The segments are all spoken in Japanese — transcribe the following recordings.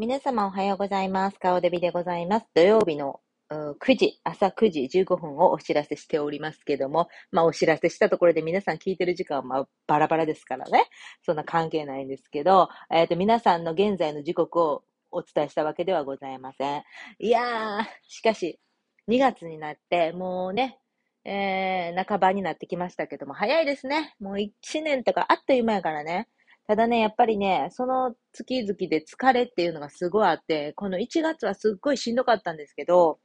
皆様おはようございます。顔デビでございます。土曜日の9時、朝9時15分をお知らせしておりますけども、まあお知らせしたところで皆さん聞いてる時間はまあバラバラですからね。そんな関係ないんですけど、えっ、と皆さんの現在の時刻をお伝えしたわけではございません。いやー、しかし、2月になって、もうね、えー、半ばになってきましたけども、早いですね。もう1年とかあっという間やからね。ただね、やっぱりね、その月々で疲れっていうのがすごいあって、この1月はすっごいしんどかったんですけど、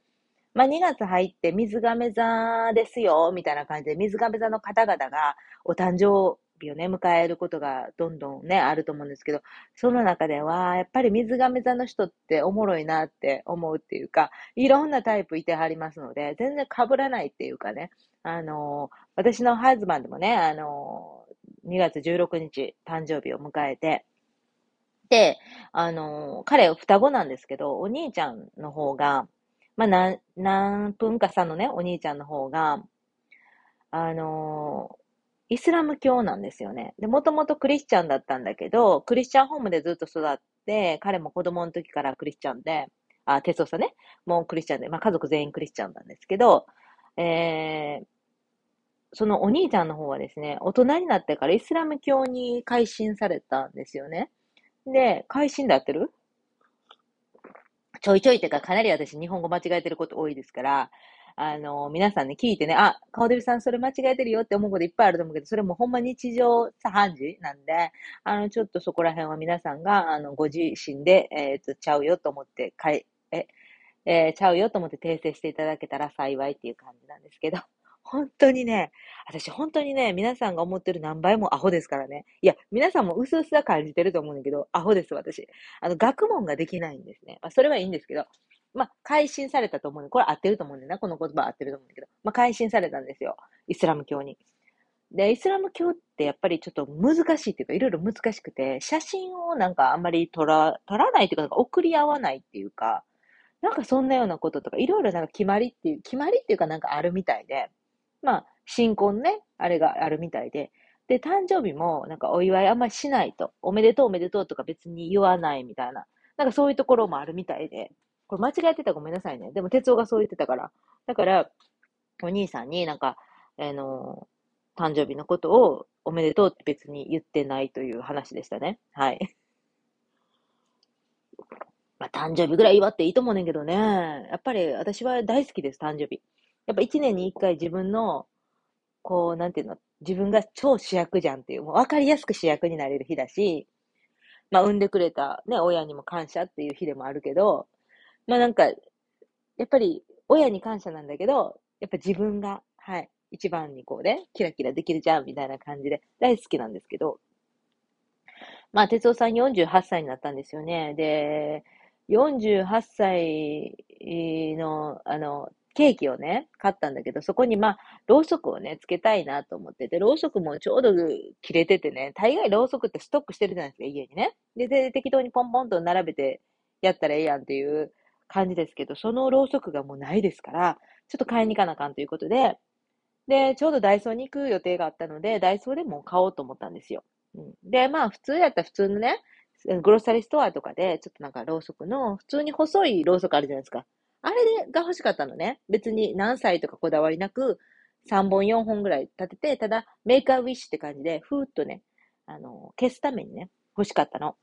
まあ2月入って水亀座ですよ、みたいな感じで、水亀座の方々がお誕生日をね、迎えることがどんどんね、あると思うんですけど、その中では、やっぱり水亀座の人っておもろいなって思うっていうか、いろんなタイプいてはりますので、全然被らないっていうかね、あの私のハズバンドもね、あの2月16日誕生日を迎えて、で、あの彼双子なんですけど、お兄ちゃんの方が、まあ、何、何分か差のね、お兄ちゃんの方が、あのイスラム教なんですよね。で、もともとクリスチャンだったんだけど、クリスチャンホームでずっと育って、彼も子供の時からクリスチャンで、あ、哲夫さね、もうクリスチャンで、まあ家族全員クリスチャンなんですけど、えー、そのお兄ちゃんの方はですね、大人になってからイスラム教に改心されたんですよね。で、改心で合ってる？ちょいちょいっていうか、かなり私日本語間違えてること多いですから、あの、皆さんね、聞いてね、あ、顔デビさんそれ間違えてるよって思うこといっぱいあると思うけど、それもほんま日常茶飯事なんで、あの、ちょっとそこら辺は皆さんが、あの、ご自身で、えっ、と、ちゃうよと思って、かい、え、えーちゃうよと思って訂正していただけたら幸いっていう感じなんですけど、本当にね、私本当にね、皆さんが思ってる何倍もアホですからね。いや、皆さんも薄々は感じてると思うんだけど、アホです、私。あの、学問ができないんですね。まあ、それはいいんですけど、まあ、改心されたと思うんで、これ合ってると思うんだよな、この言葉合ってると思うんだけど、まあ、改心されたんですよ。イスラム教に。で、イスラム教ってやっぱりちょっと難しいっていうか、いろいろ難しくて、写真をなんかあんまり撮ら、撮らないっていう、か送り合わないっていうか、なんかそんなようなこととか、いろいろなんか決まりっていう、決まりっていうかなんかあるみたいで、まあ、新婚ね、あれがあるみたいで、で、誕生日もなんかお祝いあんまりしないと、おめでとうおめでとうとか別に言わないみたいな、なんかそういうところもあるみたいで、これ間違えてたらごめんなさいね。でも哲夫がそう言ってたから。だから、お兄さんになんか、あの、誕生日のことをおめでとうって別に言ってないという話でしたね。はい。まあ、誕生日ぐらい祝っていいと思うねんけどね。やっぱり私は大好きです、誕生日。やっぱ一年に一回自分の、こう、なんていうの、自分が超主役じゃんっていう、もう分かりやすく主役になれる日だし、まあ、産んでくれたね、親にも感謝っていう日でもあるけど、まあなんか、やっぱり親に感謝なんだけど、やっぱ自分が、はい、一番にこうね、キラキラできるじゃんみたいな感じで大好きなんですけど、まあ、哲夫さん48歳になったんですよね。で、48歳の、あの、ケーキをね、買ったんだけど、そこにまあ、ろうそくをね、つけたいなと思ってて、ろうそくもちょうど切れててね、大概ろうそくってストックしてるじゃないですか、家にね。で、で適当にポンポンと並べてやったらええやんっていう感じですけど、そのろうそくがもうないですから、ちょっと買いに行かなあかんということで、で、ちょうどダイソーに行く予定があったので、ダイソーでも買おうと思ったんですよ。うん、で、まあ、普通やったら普通のね、グロッサリーストアとかで、ちょっとなんかろうそくの、普通に細いろうそくあるじゃないですか。あれが欲しかったのね。別に何歳とかこだわりなく、3本4本ぐらい立てて、ただ、メーカーウィッシュって感じで、ふーっとね、あの、消すためにね、欲しかったの。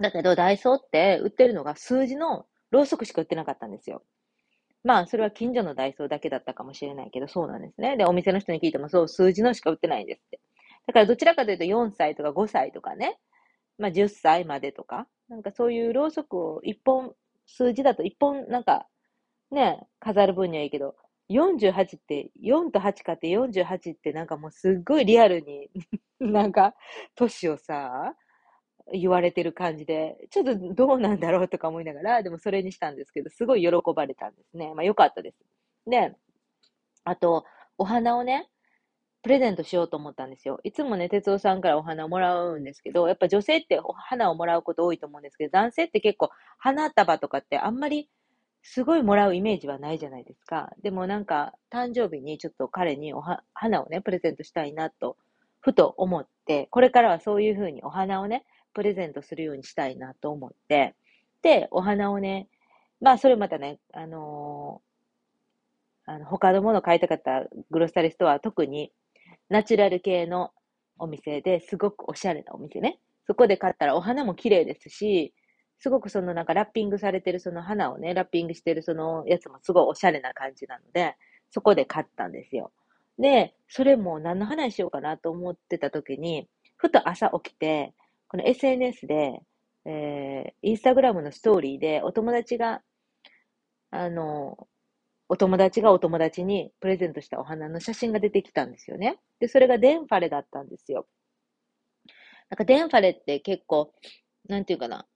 だけど、ダイソーって売ってるのが数字のろうそくしか売ってなかったんですよ。まあ、それは近所のダイソーだけだったかもしれないけど、そうなんですね。で、お店の人に聞いても、そう、数字のしか売ってないんですって。だから、どちらかというと4歳とか5歳とかね、まあ、10歳までとか、なんかそういうろうそくを1本、数字だと1本、なんか、ね、飾る分にはいいけど、48って、4と8かって48ってなんかもうすっごいリアルに、なんか、年をさ、言われてる感じで、ちょっとどうなんだろうとか思いながら、でもそれにしたんですけど、すごい喜ばれたんですね。まあよかったです。で、あと、お花をね、プレゼントしようと思ったんですよ。いつもね、哲夫さんからお花をもらうんですけど、やっぱ女性ってお花をもらうこと多いと思うんですけど、男性って結構花束とかってあんまりすごいもらうイメージはないじゃないですか。でもなんか、誕生日にちょっと彼にお花をね、プレゼントしたいなと、ふと思って、これからはそういうふうにお花をね、プレゼントするようにしたいなと思って、で、お花をね、まあ、それまたね、あのー、あの他のもの買いたかったグロッサリストは特にナチュラル系のお店ですごくおしゃれなお店ね。そこで買ったらお花も綺麗ですし、すごくそのなんかラッピングされてるその花をね、ラッピングしてるそのやつもすごいおしゃれな感じなので、そこで買ったんですよ。で、それも何の話しようかなと思ってた時に、ふと朝起きて、この SNS で、えー、インスタグラムのストーリーでお友達が、あの、お友達がお友達にプレゼントしたお花の写真が出てきたんですよね。で、それがデンファレだったんですよ。なんかデンファレって結構、なんていうかな、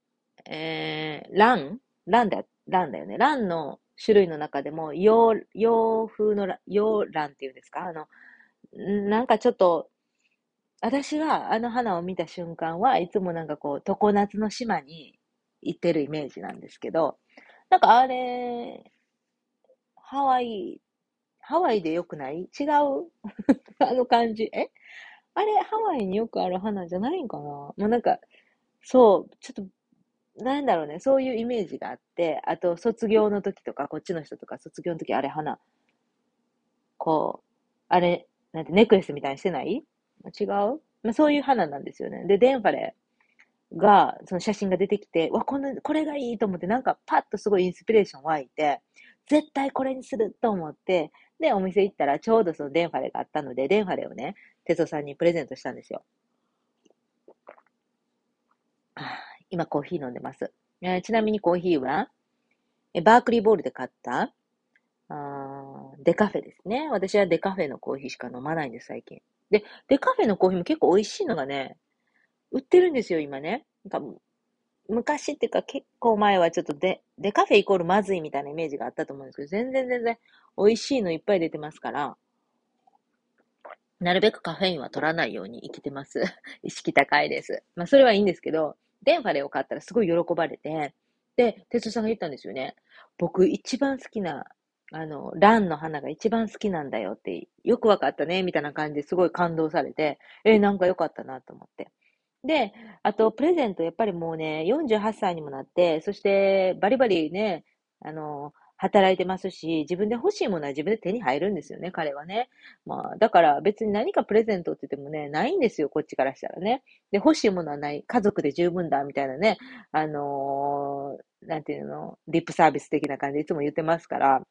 えー、ランランだ、ランだよね。ランの種類の中でも、洋、洋風の洋ランっていうんですか？あの、なんかちょっと、私はあの花を見た瞬間はいつもなんかこう、常夏の島に行ってるイメージなんですけど、なんかあれ、ハワイ、ハワイでよくない？違う？あの感じ。え？あれ、ハワイによくある花じゃないんかな？もうなんか、そう、ちょっとなんだろうね、そういうイメージがあって、あと、卒業の時とか、こっちの人とか、卒業の時、あれ、花、こう、あれ、なんてネックレスみたいにしてない？違う、まあ、そういう花なんですよね。で、デンファレが、その写真が出てきて、わ、この、これがいいと思って、なんかパッとすごいインスピレーション湧いて、絶対これにすると思って、で、お店行ったらちょうどそのデンファレがあったので、デンファレをね、テソさんにプレゼントしたんですよ。今コーヒー飲んでます。えー、ちなみにコーヒーは、えバークリーボールで買ったあデカフェですね。私はデカフェのコーヒーしか飲まないんです、最近。で、デカフェのコーヒーも結構美味しいのがね、売ってるんですよ、今ね。なんか昔っていうか結構前はちょっとデ、デカフェイコールまずいみたいなイメージがあったと思うんですけど、全然全然美味しいのいっぱい出てますから、なるべくカフェインは取らないように生きてます。意識高いです。まあそれはいいんですけど、デンファレを買ったらすごい喜ばれて、で、哲夫さんが言ったんですよね。僕一番好きな、あの、ランの花が一番好きなんだよって、よくわかったね、みたいな感じですごい感動されて、え、なんかよかったなと思って。で、あと、プレゼント、やっぱりもうね、48歳にもなって、そして、バリバリね、あの、働いてますし、自分で欲しいものは自分で手に入るんですよね、彼はね。まあ、だから別に何かプレゼントって言ってもね、ないんですよ、こっちからしたらね。で、欲しいものはない、家族で十分だ、みたいなね、あのー、なんていうの、リップサービス的な感じでいつも言ってますから、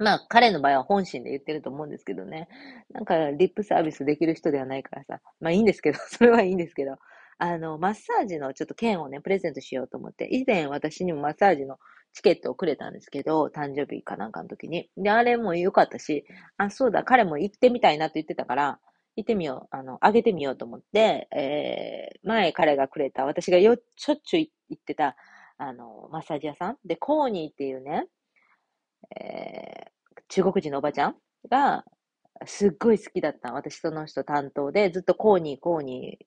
まあ、彼の場合は本心で言ってると思うんですけどね。なんか、リップサービスできる人ではないからさ。まあいいんですけど、それはいいんですけど。あの、マッサージのちょっと券をね、プレゼントしようと思って、以前私にもマッサージのチケットをくれたんですけど、誕生日かなんかの時に。で、あれも良かったし、あ、そうだ、彼も行ってみたいなと言ってたから、行ってみよう、あの、あげてみようと思って、えー、前彼がくれた、私がよ、しょっちゅう行ってた、あの、マッサージ屋さんで、コーニーっていうね、えー、中国人のおばちゃんが、すっごい好きだった。私その人担当で、ずっとコーニー、コーニ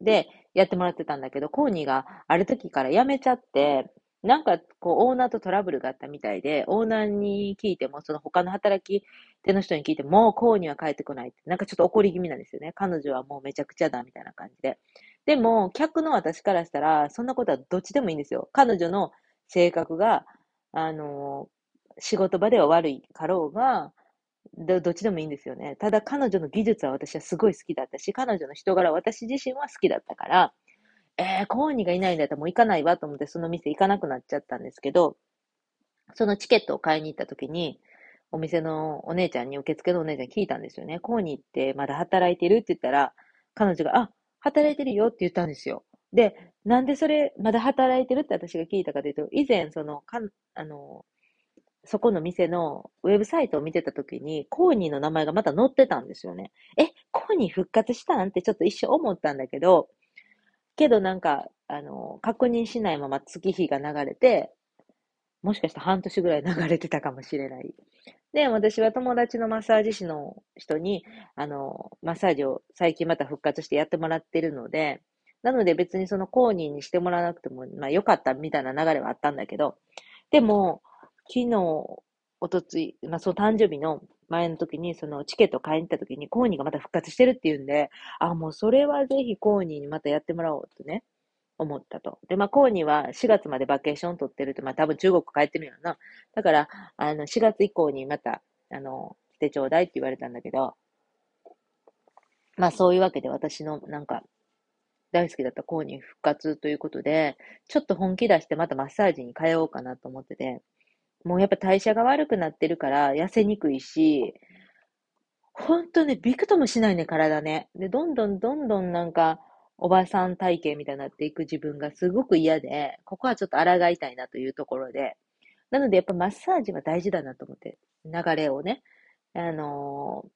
ーでやってもらってたんだけど、コーニーがある時から辞めちゃって、なんか、こう、オーナーとトラブルがあったみたいで、オーナーに聞いても、その他の働き手の人に聞いても、もうこうには帰ってこないって、なんかちょっと怒り気味なんですよね。彼女はもうめちゃくちゃだ、みたいな感じで。でも、客の私からしたら、そんなことはどっちでもいいんですよ。彼女の性格が、あの仕事場では悪いかろうが、どどっちでもいいんですよね。ただ彼女の技術は私はすごい好きだったし、彼女の人柄は私自身は好きだったから、えー、コーニーがいないんだったらもう行かないわと思ってその店行かなくなっちゃったんですけど、そのチケットを買いに行った時に、お店のお姉ちゃんに、受付のお姉ちゃんに聞いたんですよね。コーニーってまだ働いてるって言ったら、彼女が、あ、働いてるよって言ったんですよ。で、なんでそれ、まだ働いてるって私が聞いたかというと、以前、その、かあの、そこの店のウェブサイトを見てた時に、コーニーの名前がまた載ってたんですよね。え、コーニー復活したんってちょっと一瞬思ったんだけど、けどなんか、あの、確認しないまま月日が流れて、もしかして半年ぐらい流れてたかもしれない。で、私は友達のマッサージ師の人に、あの、マッサージを最近また復活してやってもらってるので、なので別にそのコーニーにしてもらわなくても、まあ良かったみたいな流れはあったんだけど、でも、昨日、おとつい、まあその誕生日の前の時に、そのチケット買いに行った時に、コーニーがまた復活してるっていうんで、あ、もうそれはぜひコーニーにまたやってもらおうとね、思ったと。で、まあ、コーニーは4月までバケーション取ってるって、まあ、多分中国帰ってるんやろな。だから、あの、4月以降にまた、あの、来てちょうだいって言われたんだけど、まあ、そういうわけで私の、なんか、大好きだったコーニー復活ということで、ちょっと本気出してまたマッサージに通おうかなと思ってて、もうやっぱ代謝が悪くなってるから痩せにくいし、ほんとね、びくともしないね、体ね。で、どんどんどんどんなんか、おばさん体型みたいになっていく自分がすごく嫌で、ここはちょっと抗いたいなというところで、なのでやっぱマッサージは大事だなと思って、流れをね、あのー、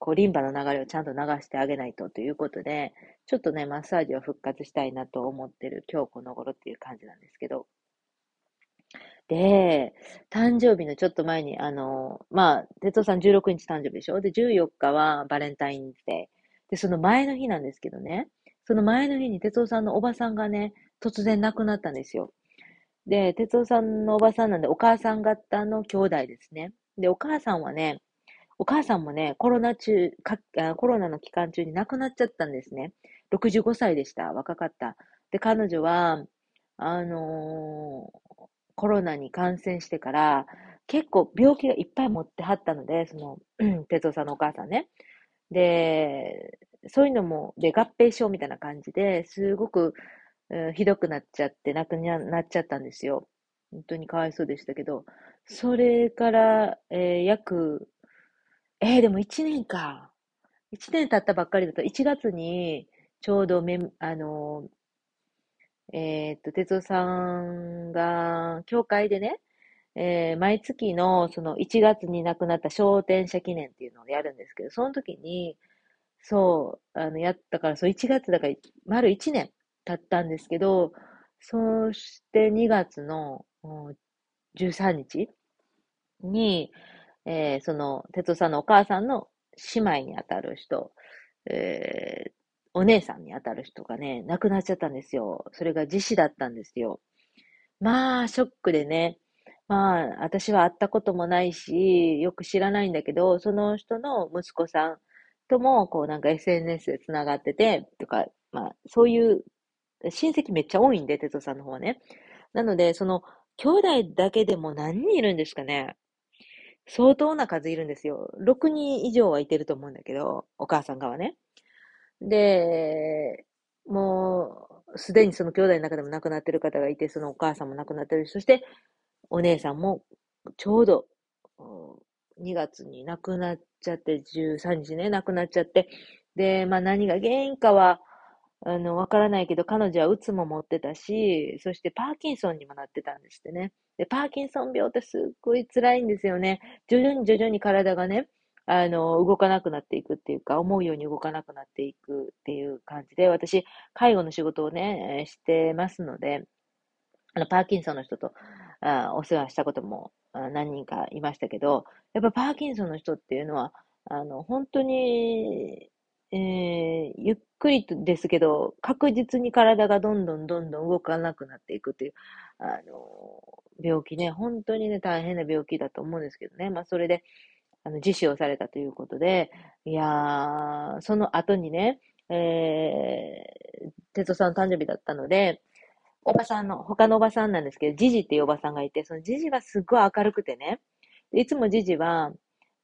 こう、リンパの流れをちゃんと流してあげないとということで、ちょっとね、マッサージを復活したいなと思ってる今日この頃っていう感じなんですけど。で、誕生日のちょっと前に、あの、まあ、哲夫さん16日誕生日でしょ？で、14日はバレンタインデー。で、その前の日なんですけどね、その前の日に哲夫さんのおばさんがね、突然亡くなったんですよ。で、哲夫さんのおばさんなんで、お母さん方の兄弟ですね。で、お母さんはね、お母さんもね、コロナ中、コロナの期間中に亡くなっちゃったんですね。65歳でした。若かった。で、彼女は、あの、コロナに感染してから、結構病気がいっぱい持ってはったので、その、哲夫さんのお母さんね。で、そういうのも、で、合併症みたいな感じですごく、うん、ひどくなっちゃって、亡くなっちゃったんですよ。本当にかわいそうでしたけど、それから、えー、約、えー、でも1年か。1年経ったばっかりだと、1月に、ちょうどめ、あのえー、っと、哲夫さんが、教会でね、えー、毎月のその1月に亡くなった昇天者記念っていうのをやるんですけど、その時に、そう、あの、やったから、そう1月だから、丸1年経ったんですけど、そして2月の13日に、えー、その、哲夫さんのお母さんの姉妹にあたる人、えー、お姉さんにあたる人がね、亡くなっちゃったんですよ。それが自死だったんですよ。まあ、ショックでね、まあ、私は会ったこともないし、よく知らないんだけど、その人の息子さんとも、こうなんか SNS で繋がってて、とか、まあ、そういう親戚めっちゃ多いんで、哲夫さんの方はね。なので、その、兄弟だけでも何人いるんですかね相当な数いるんですよ。6人以上はいてると思うんだけど、お母さん側ね。で、もう、すでにその兄弟の中でも亡くなってる方がいて、そのお母さんも亡くなってるし。そして、お姉さんもちょうど2月に亡くなっちゃって、13日ね、亡くなっちゃって、で、まあ何が原因かは、あの、わからないけど、彼女はうつも持ってたし、そしてパーキンソンにもなってたんですってね。で、パーキンソン病ってすっごい辛いんですよね。徐々に徐々に体がね、あの、動かなくなっていくっていうか、思うように動かなくなっていくっていう感じで、私、介護の仕事をね、してますので、あの、パーキンソンの人とあお世話したことも何人かいましたけど、やっぱパーキンソンの人っていうのは、あの、本当に、えー、ゆっくりですけど、確実に体がどんどんどんどん動かなくなっていくっていう、あの、病気ね、本当にね、大変な病気だと思うんですけどね。まあ、それで、あの、自死をされたということで、いやー、その後にね、えー、哲夫さんの誕生日だったので、おばさんの、他のおばさんなんですけど、ジジっていうおばさんがいて、そのジジはすっごい明るくてね、いつもジジは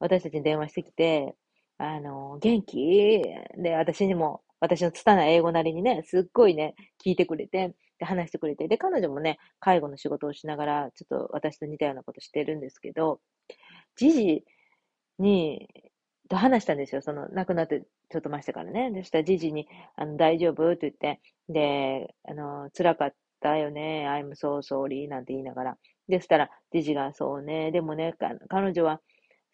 私たちに電話してきて、あの、元気？で、私にも、私の拙い英語なりにね、すっごいね、聞いてくれて、で、話してくれて、で、彼女もね、介護の仕事をしながら、ちょっと私と似たようなことしてるんですけど、ジジに、と話したんですよ。その、亡くなってちょっとましたからね。でしたら、ジジに、あの、大丈夫？って言って、で、あの、辛かったよね。I'm so sorry なんて言いながら。でしたら、ジジが、そうね。でもね、彼女は、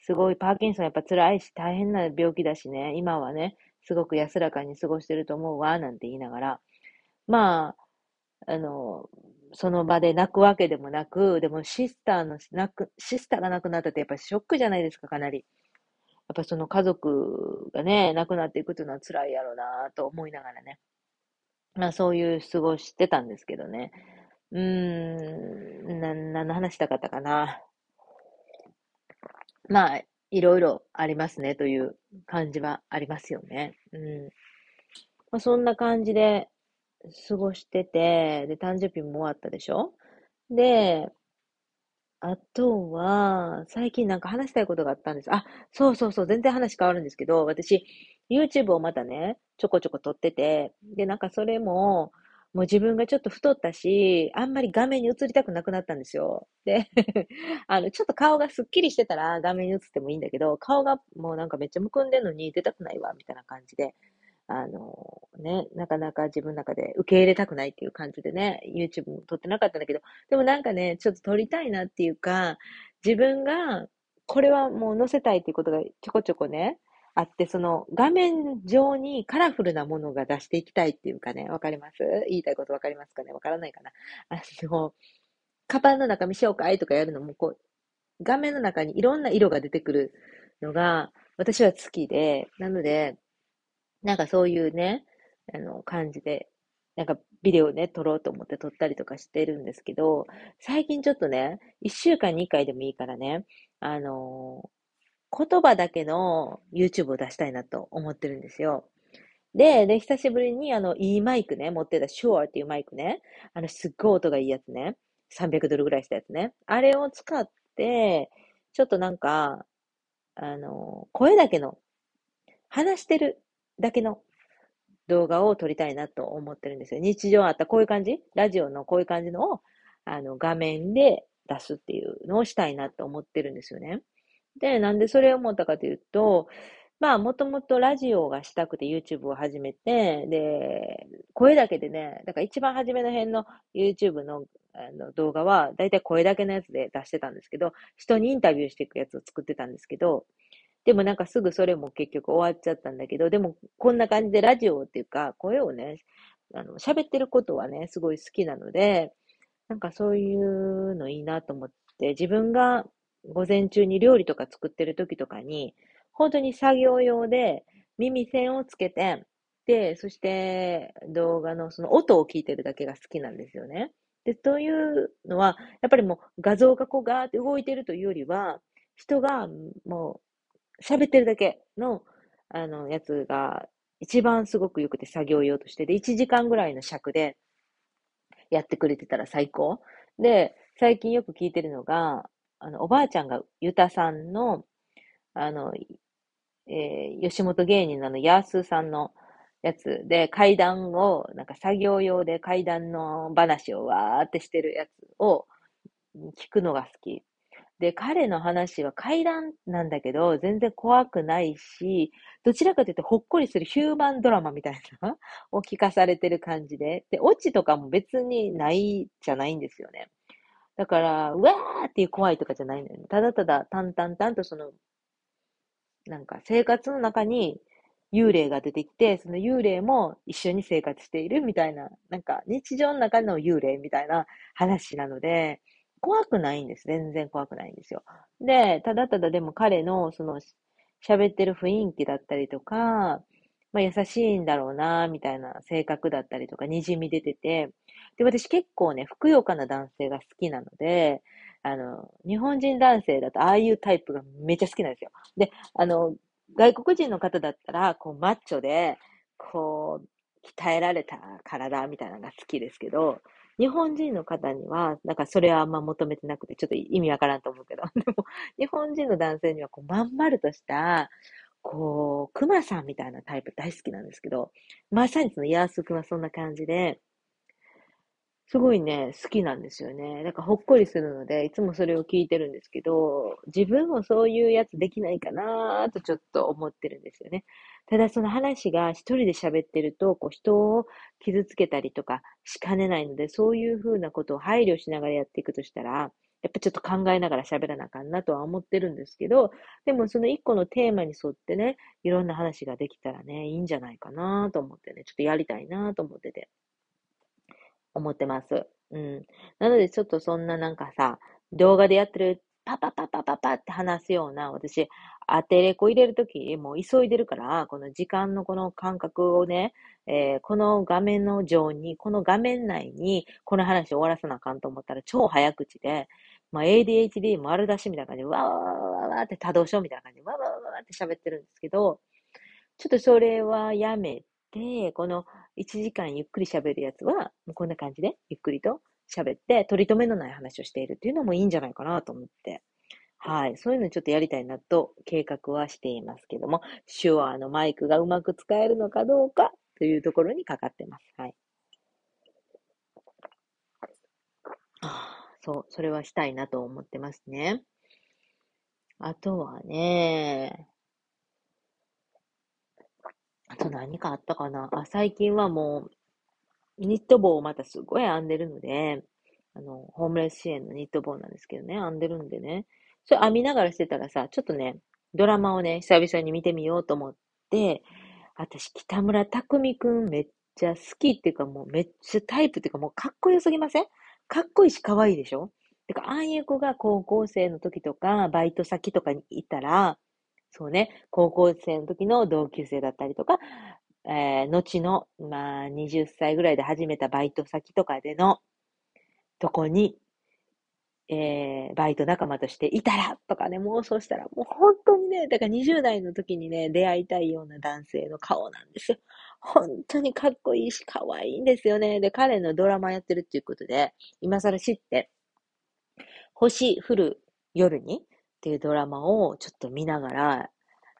すごいパーキンソンやっぱ辛いし、大変な病気だしね。今はね、すごく安らかに過ごしてると思うわ、なんて言いながら。まあ、あの、その場で泣くわけでもなく、でもシスターの、泣く、シスターが亡くなったってやっぱりショックじゃないですか、かなり。やっぱその家族がね、亡くなっていくというのは辛いやろうなと思いながらね。まあそういう過ごしてたんですけどね。うーん、な、何の話したかったかな。まあ、いろいろありますねという感じはありますよね。うん。まあ、そんな感じで過ごしてて、で、誕生日も終わったでしょ？で、あとは、最近なんか話したいことがあったんです。あ、そうそうそう、全然話変わるんですけど、私、YouTube をまたね、ちょこちょこ撮ってて、で、なんかそれも、もう自分がちょっと太ったし、あんまり画面に映りたくなくなったんですよ。で、あの、ちょっと顔がスッキリしてたら画面に映ってもいいんだけど、顔がもうなんかめっちゃむくんでんのに出たくないわ、みたいな感じで、あの、ね、なかなか自分の中で受け入れたくないっていう感じでね、YouTube も撮ってなかったんだけど、でもなんかね、ちょっと撮りたいなっていうか、自分がこれはもう載せたいっていうことがちょこちょこね、あって、その画面上にカラフルなものが出していきたいっていうかね、わかります？言いたいことわかりますかね？わからないかな？あの、カバンの中見紹介とかやるのも、こう、画面の中にいろんな色が出てくるのが、私は好きで、なので、なんかそういうね、あの、感じで、なんかビデオね、撮ろうと思って撮ったりとかしてるんですけど、最近ちょっとね、一週間に一回でもいいからね、あの言葉だけの YouTube を出したいなと思ってるんですよ。で、で、久しぶりにあの、いいマイクね、持ってた Sure っていうマイクね、あの、すっごい音がいいやつね、300ドルぐらいしたやつね。あれを使って、ちょっとなんか、あの、声だけの、話してるだけの動画を撮りたいなと思ってるんですよ。日常あったこういう感じ？ラジオのこういう感じのを、あの、画面で出すっていうのをしたいなと思ってるんですよね。で、なんでそれを思ったかというと、まあ、もともとラジオがしたくて YouTube を始めて、で、声だけでね、だから一番初めの辺の YouTube のあの動画は、だいたい声だけのやつで出してたんですけど、人にインタビューしていくやつを作ってたんですけど、でもなんかすぐそれも結局終わっちゃったんだけど、でもこんな感じでラジオっていうか、声をね、あの、喋ってることはね、すごい好きなので、なんかそういうのいいなと思って、自分が午前中に料理とか作ってる時とかに、本当に作業用で耳栓をつけて、で、そして動画のその音を聞いてるだけが好きなんですよね。で、というのは、やっぱりもう画像がこうガーって動いてるというよりは、人がもう喋ってるだけの、あの、やつが一番すごく良くて作業用として、で、1時間ぐらいの尺でやってくれてたら最高。で、最近よく聞いてるのが、あの、おばあちゃんがゆたさんの、あの、えー、吉本芸人のあの、ヤースーさんのやつで、階段を、なんか作業用で階段の話をわーってしてるやつを聞くのが好き。で、彼の話は階段なんだけど、全然怖くないし、どちらかというとほっこりするヒューマンドラマみたいな を聞かされてる感じで。で、オチとかも別にないじゃないんですよね。だから、うわーっていう怖いとかじゃないんだよね。ただただ淡々淡とその、なんか生活の中に幽霊が出てきて、その幽霊も一緒に生活しているみたいな、なんか日常の中の幽霊みたいな話なので、怖くないんです。全然怖くないんですよ。で、ただただでも彼のその喋ってる雰囲気だったりとか、まあ、優しいんだろうな、みたいな性格だったりとか、滲み出てて、で、私結構ね、ふくよかな男性が好きなので、あの、日本人男性だとああいうタイプがめっちゃ好きなんですよ。で、あの、外国人の方だったら、こう、マッチョで、こう、鍛えられた体みたいなのが好きですけど、日本人の方には、なんかそれはあんま求めてなくて、ちょっと意味わからんと思うけど、でも、日本人の男性には、こう、まん丸とした、こう、熊さんみたいなタイプ大好きなんですけど、まさにそのヤースクはそんな感じで、すごいね、好きなんですよね。だからほっこりするので、いつもそれを聞いてるんですけど、自分もそういうやつできないかなとちょっと思ってるんですよね。ただその話が一人で喋ってると、こう人を傷つけたりとかしかねないので、そういうふうなことを配慮しながらやっていくとしたら、やっぱちょっと考えながら喋らなあかんなとは思ってるんですけど、でもその一個のテーマに沿ってね、いろんな話ができたらね、いいんじゃないかなと思ってね、ちょっとやりたいなと思ってて、思ってます。うん。なのでちょっとそんななんかさ、動画でやってるパパパパパパって話すような、私、当てレコ入れるとき、もう急いでるから、この時間のこの感覚をね、えー、この画面の上に、この画面内に、この話を終わらせなあかんと思ったら、超早口で、まあ、ADHD 丸出しみたいな感じで、わーわーわーわーって多動症みたいな感じで、わーわーわーって喋ってるんですけど、ちょっとそれはやめて、この1時間ゆっくり喋るやつは、こんな感じでゆっくりと喋って、取り留めのない話をしているっていうのもいいんじゃないかなと思って。はい。そういうのちょっとやりたいなと計画はしていますけども、手話のマイクがうまく使えるのかどうかというところにかかってます。はい。そう、それはしたいなと思ってますね。あとはね、あと何かあったかな？あ、最近はもう、ニット帽をまたすごい編んでるので、あの、ホームレス支援のニット帽なんですけどね、編んでるんでね。それ編みながらしてたらさ、ちょっとね、ドラマをね、久々に見てみようと思って、私、北村匠くんめっちゃ好きっていうかもうめっちゃタイプっていうかもうかっこよすぎません？かっこいいし可愛いでしょ？てか、ああいう子が高校生の時とか、バイト先とかにいたら、そうね、高校生の時の同級生だったりとか、えー、後の、まあ、20歳ぐらいで始めたバイト先とかでの、とこに、えー、バイト仲間としていたらとかね、妄想したら、もう本当にね、だから20代の時にね、出会いたいような男性の顔なんですよ。本当にかっこいいし、可愛いんですよね。で、彼のドラマやってるっていうことで、今更知って、星降る夜にっていうドラマをちょっと見ながら、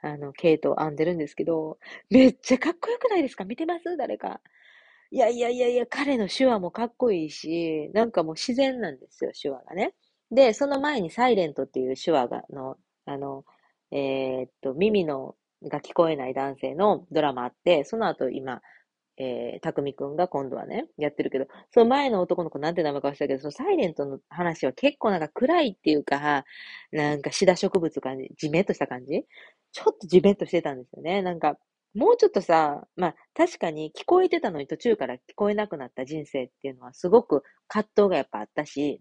あの、ケイトを編んでるんですけど、めっちゃかっこよくないですか？見てます？誰か。いやいやいやいや、彼の手話もかっこいいし、なんかもう自然なんですよ、手話がね。で、その前にサイレントっていう手話が、の、あの、えー、っと、耳のが聞こえない男性のドラマあって、その後今、えー、たくみくんが今度はね、やってるけど、その前の男の子なんて名前か忘れたけど、そのサイレントの話は結構なんか暗いっていうか、なんかシダ植物感じ、じめっとした感じ？ちょっとじめっとしてたんですよね。なんか、もうちょっとさ、まあ確かに聞こえてたのに途中から聞こえなくなった人生っていうのはすごく葛藤がやっぱあったし、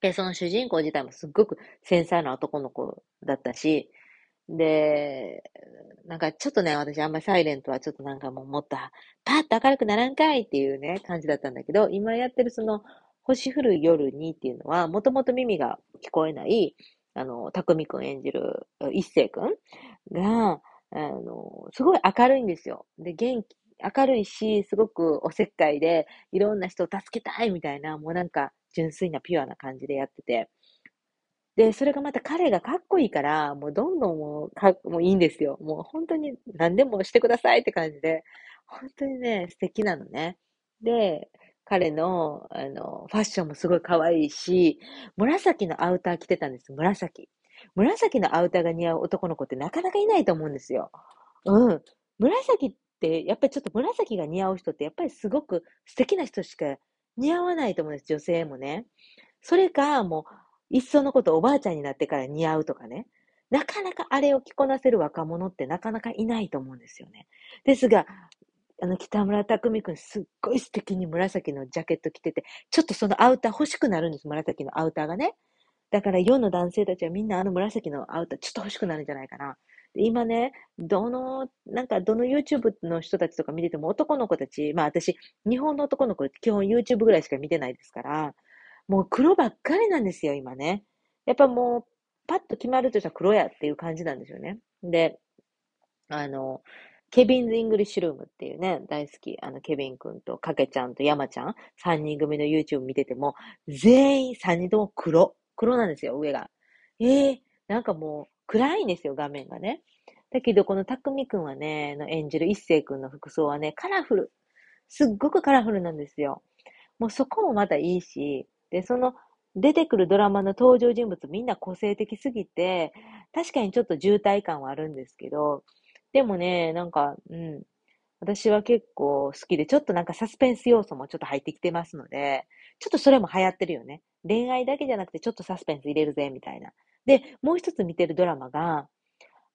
で、その主人公自体もすっごく繊細な男の子だったし、で、なんかちょっとね、私あんまサイレントはちょっとなんかもうもっとパッと明るくならんかいっていうね、感じだったんだけど、今やってるその星降る夜にっていうのは、もともと耳が聞こえない、あの、たくみくん演じる一星くんが、あの、すごい明るいんですよ。で、元気、明るいし、すごくおせっかいで、いろんな人を助けたいみたいな、もうなんか純粋なピュアな感じでやってて。で、それがまた彼がかっこいいから、もうどんどんもうか、もういいんですよ。もう本当に何でもしてくださいって感じで、本当にね、素敵なのね。で、彼の、あの、ファッションもすごい可愛いし、紫のアウター着てたんです。紫。紫のアウターが似合う男の子ってなかなかいないと思うんですよ。うん。紫って、やっぱりちょっと紫が似合う人って、やっぱりすごく素敵な人しか似合わないと思うんです。女性もね。それか、もう、いっそのことおばあちゃんになってから似合うとかね。なかなかあれを着こなせる若者ってなかなかいないと思うんですよね。ですが、あの、北村匠海くんすっごい素敵に紫のジャケット着てて、ちょっとそのアウター欲しくなるんです、紫のアウターがね。だから世の男性たちはみんなあの紫のアウターちょっと欲しくなるんじゃないかな。今ね、どの、なんかどの YouTube の人たちとか見てても男の子たち、まあ私、日本の男の子って基本 YouTube ぐらいしか見てないですから、もう黒ばっかりなんですよ、今ね。やっぱもう、パッと決まるとしたら黒やっていう感じなんですよね。で、あの、 Kevin's English Room っていうね、大好き、あの、ケビン君とかけちゃんと山ちゃん、3人組の YouTube 見てても、全員3人とも黒。黒なんですよ、上が。ええー、なんかもう暗いんですよ、画面がね。だけど、このたくみくんはね、の演じる一星くんの服装はね、カラフル。すっごくカラフルなんですよ。もうそこもまたいいし、で、その出てくるドラマの登場人物みんな個性的すぎて、確かにちょっと渋滞感はあるんですけど、でもね、なんか、うん、私は結構好きで、ちょっとなんかサスペンス要素もちょっと入ってきてますので、ちょっとそれも流行ってるよね。恋愛だけじゃなくてちょっとサスペンス入れるぜ、みたいな。で、もう一つ見てるドラマが、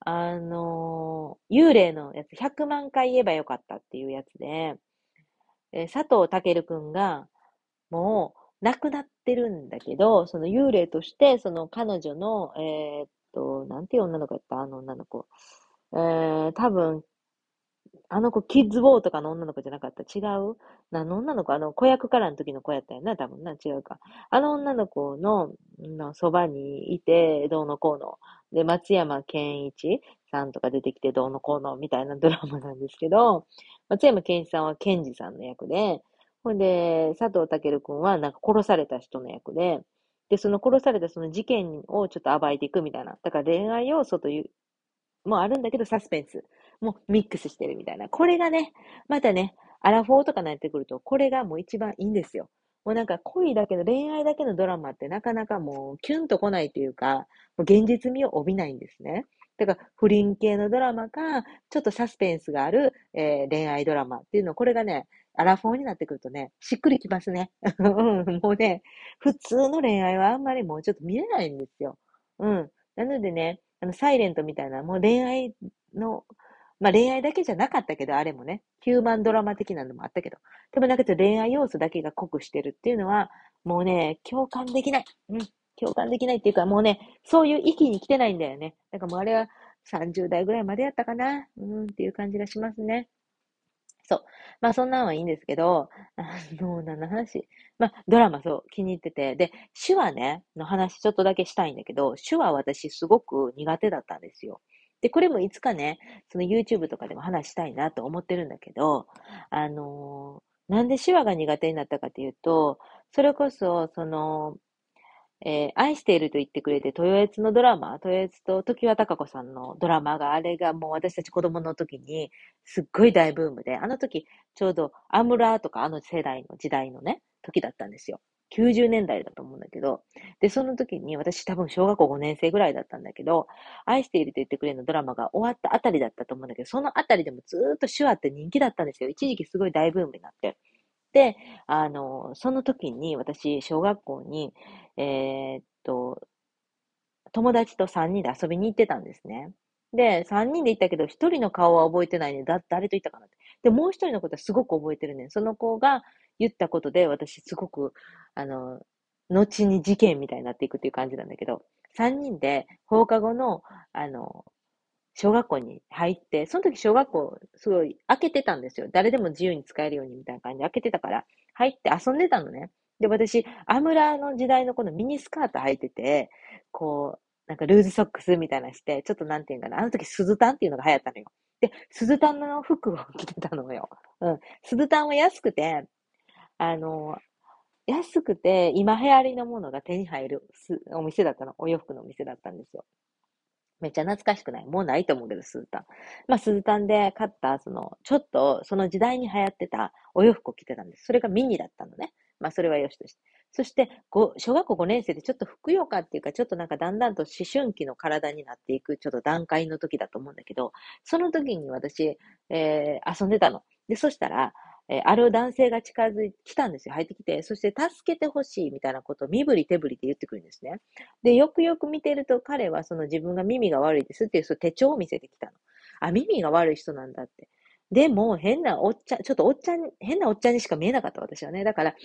あのー、幽霊のやつ、100万回言えばよかったっていうやつで、え、佐藤健くんが、もう、亡くなってるんだけど、その幽霊として、その彼女の、えー、っと、なんていう女の子やった？あの女の子。えー、多分、あの子、キッズボーとかの女の子じゃなかった？違う？何の女の子？あの、子役からの時の子やったよな、多分な、違うか。あの女の子の、のそばにいて、どうのこうの。で、松山健一さんとか出てきて、どうのこうの、みたいなドラマなんですけど、松山健一さんは健二さんの役で、ほんで、佐藤健くんはなんか殺された人の役で、で、その殺されたその事件をちょっと暴いていくみたいな。だから恋愛要素という、もあるんだけど、サスペンスもミックスしてるみたいな。これがね、またね、アラフォーとかになってくると、これがもう一番いいんですよ。もうなんか恋だけの恋愛だけのドラマってなかなかもうキュンと来ないというか、もう現実味を帯びないんですね。だから不倫系のドラマか、ちょっとサスペンスがある、えー、恋愛ドラマっていうの、これがね、アラフォーになってくるとね、しっくりきますね。もうね、普通の恋愛はあんまりもうちょっと見れないんですよ。うん。なのでね、あの、サイレントみたいな、もう恋愛の、まあ恋愛だけじゃなかったけど、あれもね、ヒューマンドラマ的なのもあったけど、でもなんかちょっと恋愛要素だけが濃くしてるっていうのは、もうね、共感できない。うん。共感できないっていうか、もうね、そういう域に来てないんだよね。だかもうあれは30代ぐらいまでやったかな。うんっていう感じがしますね。そう。まあそんなんはいいんですけど、あの、何の話？まあドラマそう、気に入ってて。で、手話ね、の話ちょっとだけしたいんだけど、手話私すごく苦手だったんですよ。で、これもいつかね、その YouTube とかでも話したいなと思ってるんだけど、あのー、なんで手話が苦手になったかというと、それこそ、その、えー、愛していると言ってくれて、豊悦のドラマ、豊悦と時和孝子さんのドラマが、あれがもう私たち子供の時に、すっごい大ブームで、あの時、ちょうどアムラーとかあの世代の時代のね、時だったんですよ。90年代だと思うんだけど、で、その時に私多分小学校5年生ぐらいだったんだけど、愛していると言ってくれのドラマが終わったあたりだったと思うんだけど、そのあたりでもずっと手話って人気だったんですよ。一時期すごい大ブームになって。で、あの、その時に私、小学校に、えー、っと、友達と3人で遊びに行ってたんですね。で、3人で行ったけど、1人の顔は覚えてないね。だ、誰と行ったかなって。で、もう1人のことはすごく覚えてるね。その子が言ったことで、私すごく、あの、後に事件みたいになっていくっていう感じなんだけど、3人で放課後の、あの、小学校に入って、その時小学校すごい開けてたんですよ。誰でも自由に使えるようにみたいな感じで開けてたから、入って遊んでたのね。で、私、アムラの時代のこのミニスカート履いてて、こう、なんかルーズソックスみたいなして、ちょっとなんていうかな、あの時スズタンっていうのが流行ったのよ。で、スズタンの服を着てたのよ。うん。スズタンは安くて、あの、安くて、今流行りのものが手に入るお店だったの。お洋服のお店だったんですよ。めっちゃ懐かしくない？もうないと思うけど、スータン。まあ、スータンで買った、その、ちょっと、その時代に流行ってたお洋服を着てたんです。それがミニだったのね。まあ、それはよしとして。そして、小学校5年生でちょっとふくよかっていうか、ちょっとなんかだんだんと思春期の体になっていく、ちょっと段階の時だと思うんだけど、その時に私、えー、遊んでたの。で、そしたら、え、ある男性が近づいてきたんですよ。入ってきて、そして助けてほしいみたいなことを身振り手振りって言ってくるんですね。で、よくよく見てると彼はその自分が耳が悪いですっていうその手帳を見せてきたの。あ、耳が悪い人なんだって。でも、変なおっちゃん、ちょっとおっちゃん、変なおっちゃんにしか見えなかった私はね。だから、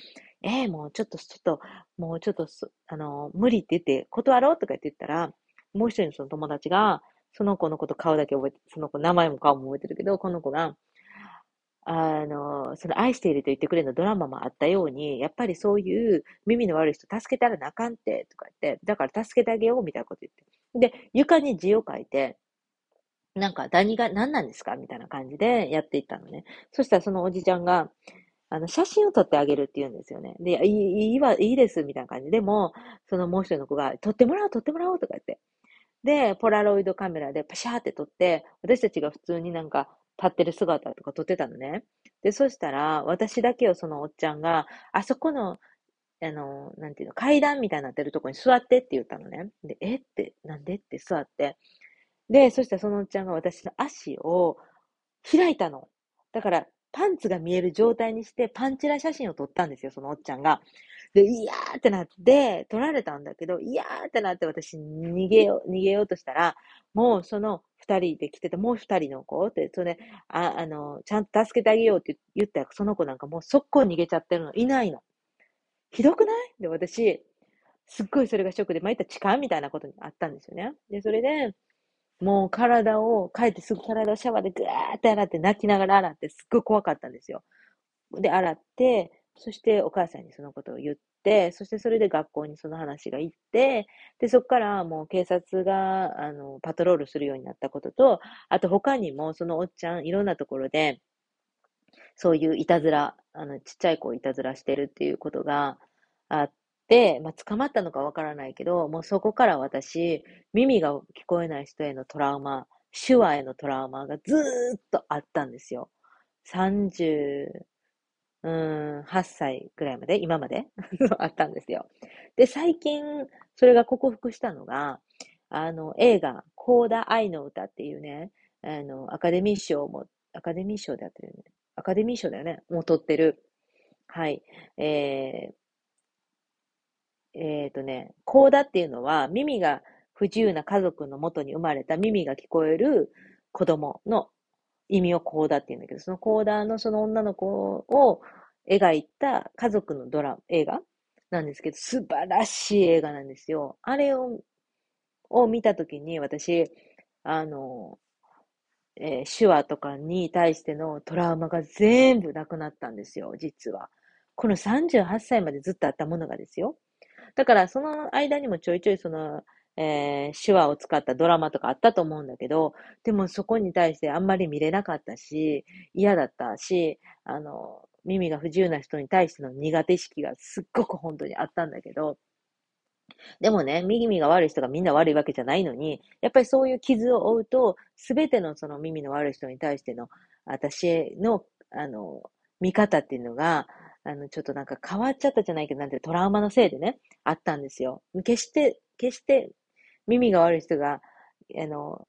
えー、もうちょっと、ちょっと、もうちょっと、あの、無理って言って、断ろうとか言って言ったら、もう一人のその友達が、その子のこと顔だけ覚えて、その子名前も顔も覚えてるけど、この子が、あの、その愛していると言ってくれのドラマもあったように、やっぱりそういう耳の悪い人助けたらなあかんって、とか言って、だから助けてあげようみたいなこと言って。で、床に字を書いて、なんか何が、何なんですかみたいな感じでやっていったのね。そしたらそのおじちゃんが、あの、写真を撮ってあげるって言うんですよね。で、いい、いいわ、いいです、みたいな感じ。でも、そのもう一人の子が、撮ってもらおう、撮ってもらおう、とか言って。で、ポラロイドカメラでパシャーって撮って、私たちが普通になんか立ってる姿とか撮ってたのね。で、そしたら、私だけをそのおっちゃんが、あそこの、あの、なんていうの、階段みたいになってるとこに座ってって言ったのね。で、えって、なんでって座って。で、そしたらそのおっちゃんが私の足を開いたの。だから、パンツが見える状態にして、パンチラ写真を撮ったんですよ、そのおっちゃんが。で、いやーってなって、撮られたんだけど、いやーってなって私逃げよう、逃げようとしたら、もうその二人で来てて、もう二人の子って、それ、あ、あの、ちゃんと助けてあげようって言ったら、その子なんかもう速攻逃げちゃってるの、いないの。ひどくない？で、私、すっごいそれがショックで、まあ、いった痴漢みたいなことにあったんですよね。で、それで、もう体を、帰ってすぐ体をシャワーでぐーって洗って泣きながら洗って、すっごい怖かったんですよ。で、洗って、そしてお母さんにそのことを言って、そしてそれで学校にその話が行って、で、そこからもう警察が、あの、パトロールするようになったことと、あと他にもそのおっちゃん、いろんなところで、そういういたずら、あの、ちっちゃい子をいたずらしてるっていうことがあっ、まあ、捕まったのかわからないけど、もうそこから私、耳が聞こえない人へのトラウマ、手話へのトラウマがずーっとあったんですよ。30、うん、8歳ぐらいまで、今まで？あったんですよ。で、最近、それが克服したのが、あの、映画、コーダ愛の歌っていうね、あの、アカデミー賞も、アカデミー賞でやってるよね。アカデミー賞だよね。もう撮ってる。はい。えー、えっ、ー、とね、コーダっていうのは、耳が不自由な家族のもとに生まれた耳が聞こえる子供の意味をコーダって言うんだけど、そのコーダのその女の子を描いた家族のドラマ、映画なんですけど、素晴らしい映画なんですよ。あれを、を見たときに私、あの、えー、手話とかに対してのトラウマが全部なくなったんですよ、実は。この38歳までずっとあったものがですよ。だから、その間にもちょいちょいその、えー、手話を使ったドラマとかあったと思うんだけど、でもそこに対してあんまり見れなかったし、嫌だったし、あの、耳が不自由な人に対しての苦手意識がすっごく本当にあったんだけど、でもね、耳が悪い人がみんな悪いわけじゃないのに、やっぱりそういう傷を負うと、すべてのその耳の悪い人に対しての、私の、あの、見方っていうのが、あの、ちょっとなんか変わっちゃったじゃないけど、なんてトラウマのせいでね、あったんですよ。決して、決して耳が悪い人が、あの、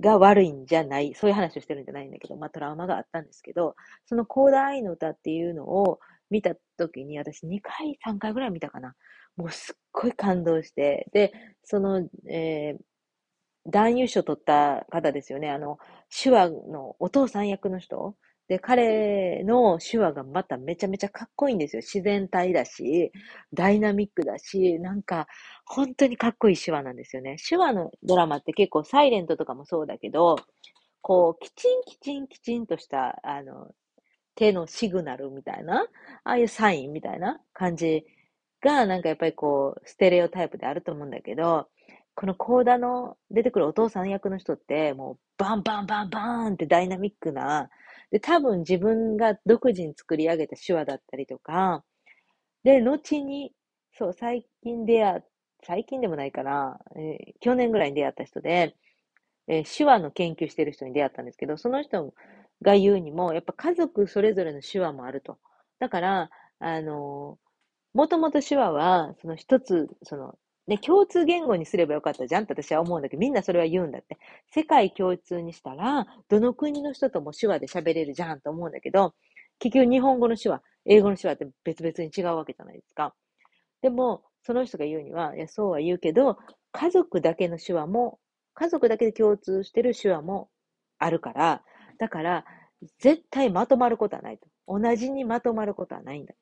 が悪いんじゃない、そういう話をしてるんじゃないんだけど、まあトラウマがあったんですけど、そのコーダー愛の歌っていうのを見たときに、私2回、3回ぐらい見たかな。もうすっごい感動して、で、その、えー、男優賞取った方ですよね。あの、手話のお父さん役の人で、彼の手話がまためちゃめちゃかっこいいんですよ。自然体だし、ダイナミックだし、なんか、本当にかっこいい手話なんですよね。手話のドラマって結構サイレントとかもそうだけど、こう、きちんきちんきちんとした、あの、手のシグナルみたいな、ああいうサインみたいな感じが、なんかやっぱりこう、ステレオタイプであると思うんだけど、このコーダの出てくるお父さん役の人って、もうバンバンバンバーンってダイナミックな、で、多分自分が独自に作り上げた手話だったりとか、で、後に、そう、最近出会、最近でもないかな、えー、去年ぐらいに出会った人で、えー、手話の研究してる人に出会ったんですけど、その人が言うにも、やっぱ家族それぞれの手話もあると。だから、あのー、もともと手話は、その一つ、その、ね、共通言語にすればよかったじゃんって私は思うんだけど、みんなそれは言うんだって。世界共通にしたら、どの国の人とも手話で喋れるじゃんと思うんだけど、結局日本語の手話、英語の手話って別々に違うわけじゃないですか。でも、その人が言うには、いや、そうは言うけど、家族だけの手話も、家族だけで共通してる手話もあるから、だから、絶対まとまることはないと。同じにまとまることはないんだと。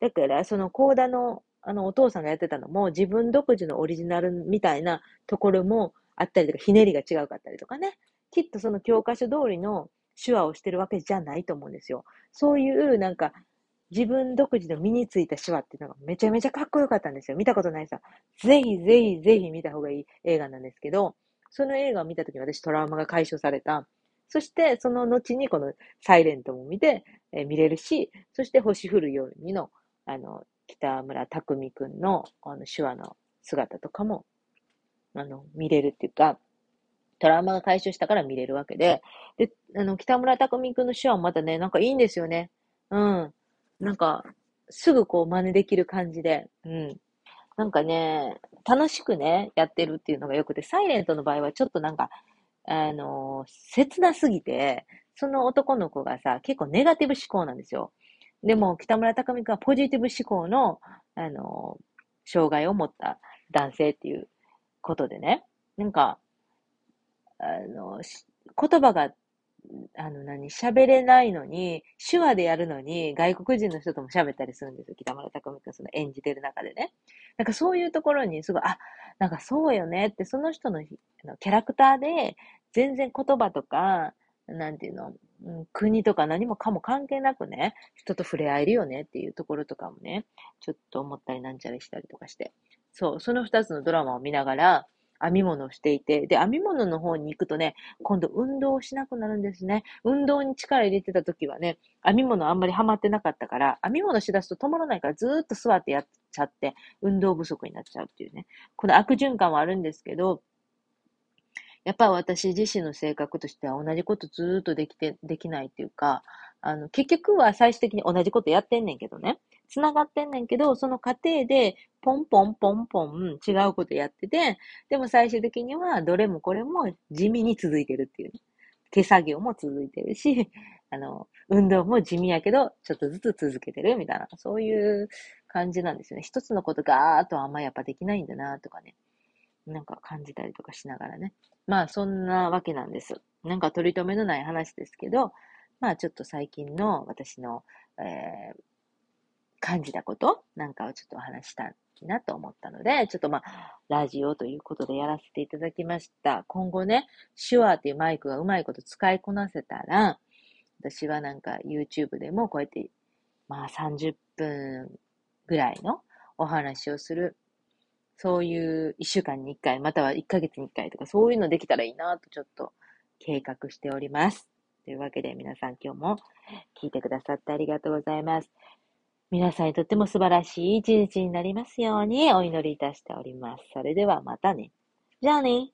だから、そのコーダのあの、お父さんがやってたのも、自分独自のオリジナルみたいなところもあったりとか、ひねりが違うかったりとかね。きっとその教科書通りの手話をしてるわけじゃないと思うんですよ。そういう、なんか、自分独自の身についた手話っていうのがめちゃめちゃかっこよかったんですよ。見たことないさ。ぜひぜひぜひ見た方がいい映画なんですけど、その映画を見たときに私トラウマが解消された。そして、その後にこのサイレントも見て、えー、見れるし、そして星降る夜にの、あの、北村匠海くんのあの手話の姿とかも、あの、見れるっていうか、トラウマが解消したから見れるわけで、で、あの、北村匠海くんの手話もまたね、なんかいいんですよね。うん。なんか、すぐこう真似できる感じで、うん。なんかね、楽しくね、やってるっていうのがよくて、サイレントの場合はちょっとなんか、あの切なすぎて、その男の子がさ、結構ネガティブ思考なんですよ。でも、北村匠海君はポジティブ思考の、あの、障害を持った男性っていうことでね、なんか、あの、言葉が、あの何、喋れないのに、手話でやるのに、外国人の人とも喋ったりするんですよ。北村匠海君その演じてる中でね。なんかそういうところに、すごい、あ、なんかそうよねって、その人のキャラクターで、全然言葉とか、なんていうの、うん、国とか何もかも関係なくね、人と触れ合えるよねっていうところとかもね、ちょっと思ったりなんちゃりしたりとかして。そう、その二つのドラマを見ながら、編み物をしていて、で、編み物の方に行くとね、今度運動をしなくなるんですね。運動に力入れてた時はね、編み物あんまりハマってなかったから、編み物しだすと止まらないからずーっと座ってやっちゃって、運動不足になっちゃうっていうね。この悪循環はあるんですけど、やっぱ私自身の性格としては同じことずっとできて、できないっていうか、あの、結局は最終的に同じことやってんねんけどね。繋がってんねんけど、その過程で、ポンポンポンポン違うことやってて、でも最終的にはどれもこれも地味に続いてるっていう、ね。手作業も続いてるし、あの、運動も地味やけど、ちょっとずつ続けてるみたいな、そういう感じなんですよね。一つのことがーっとあんまやっぱできないんだなとかね。なんか感じたりとかしながらね。まあそんなわけなんです。なんか取り留めのない話ですけど、まあちょっと最近の私の、えー、感じたことなんかをちょっとお話したいなと思ったので、ちょっとまあ、ラジオということでやらせていただきました。今後ね、手話っていうマイクがうまいこと使いこなせたら、私はなんか YouTube でもこうやって、まあ30分ぐらいのお話をする。そういう1週間に1回、または1ヶ月に1回とか、そういうのできたらいいなとちょっと計画しております。というわけで皆さん今日も聞いてくださってありがとうございます。皆さんにとっても素晴らしい一日になりますようにお祈りいたしております。それではまたね。じゃあね。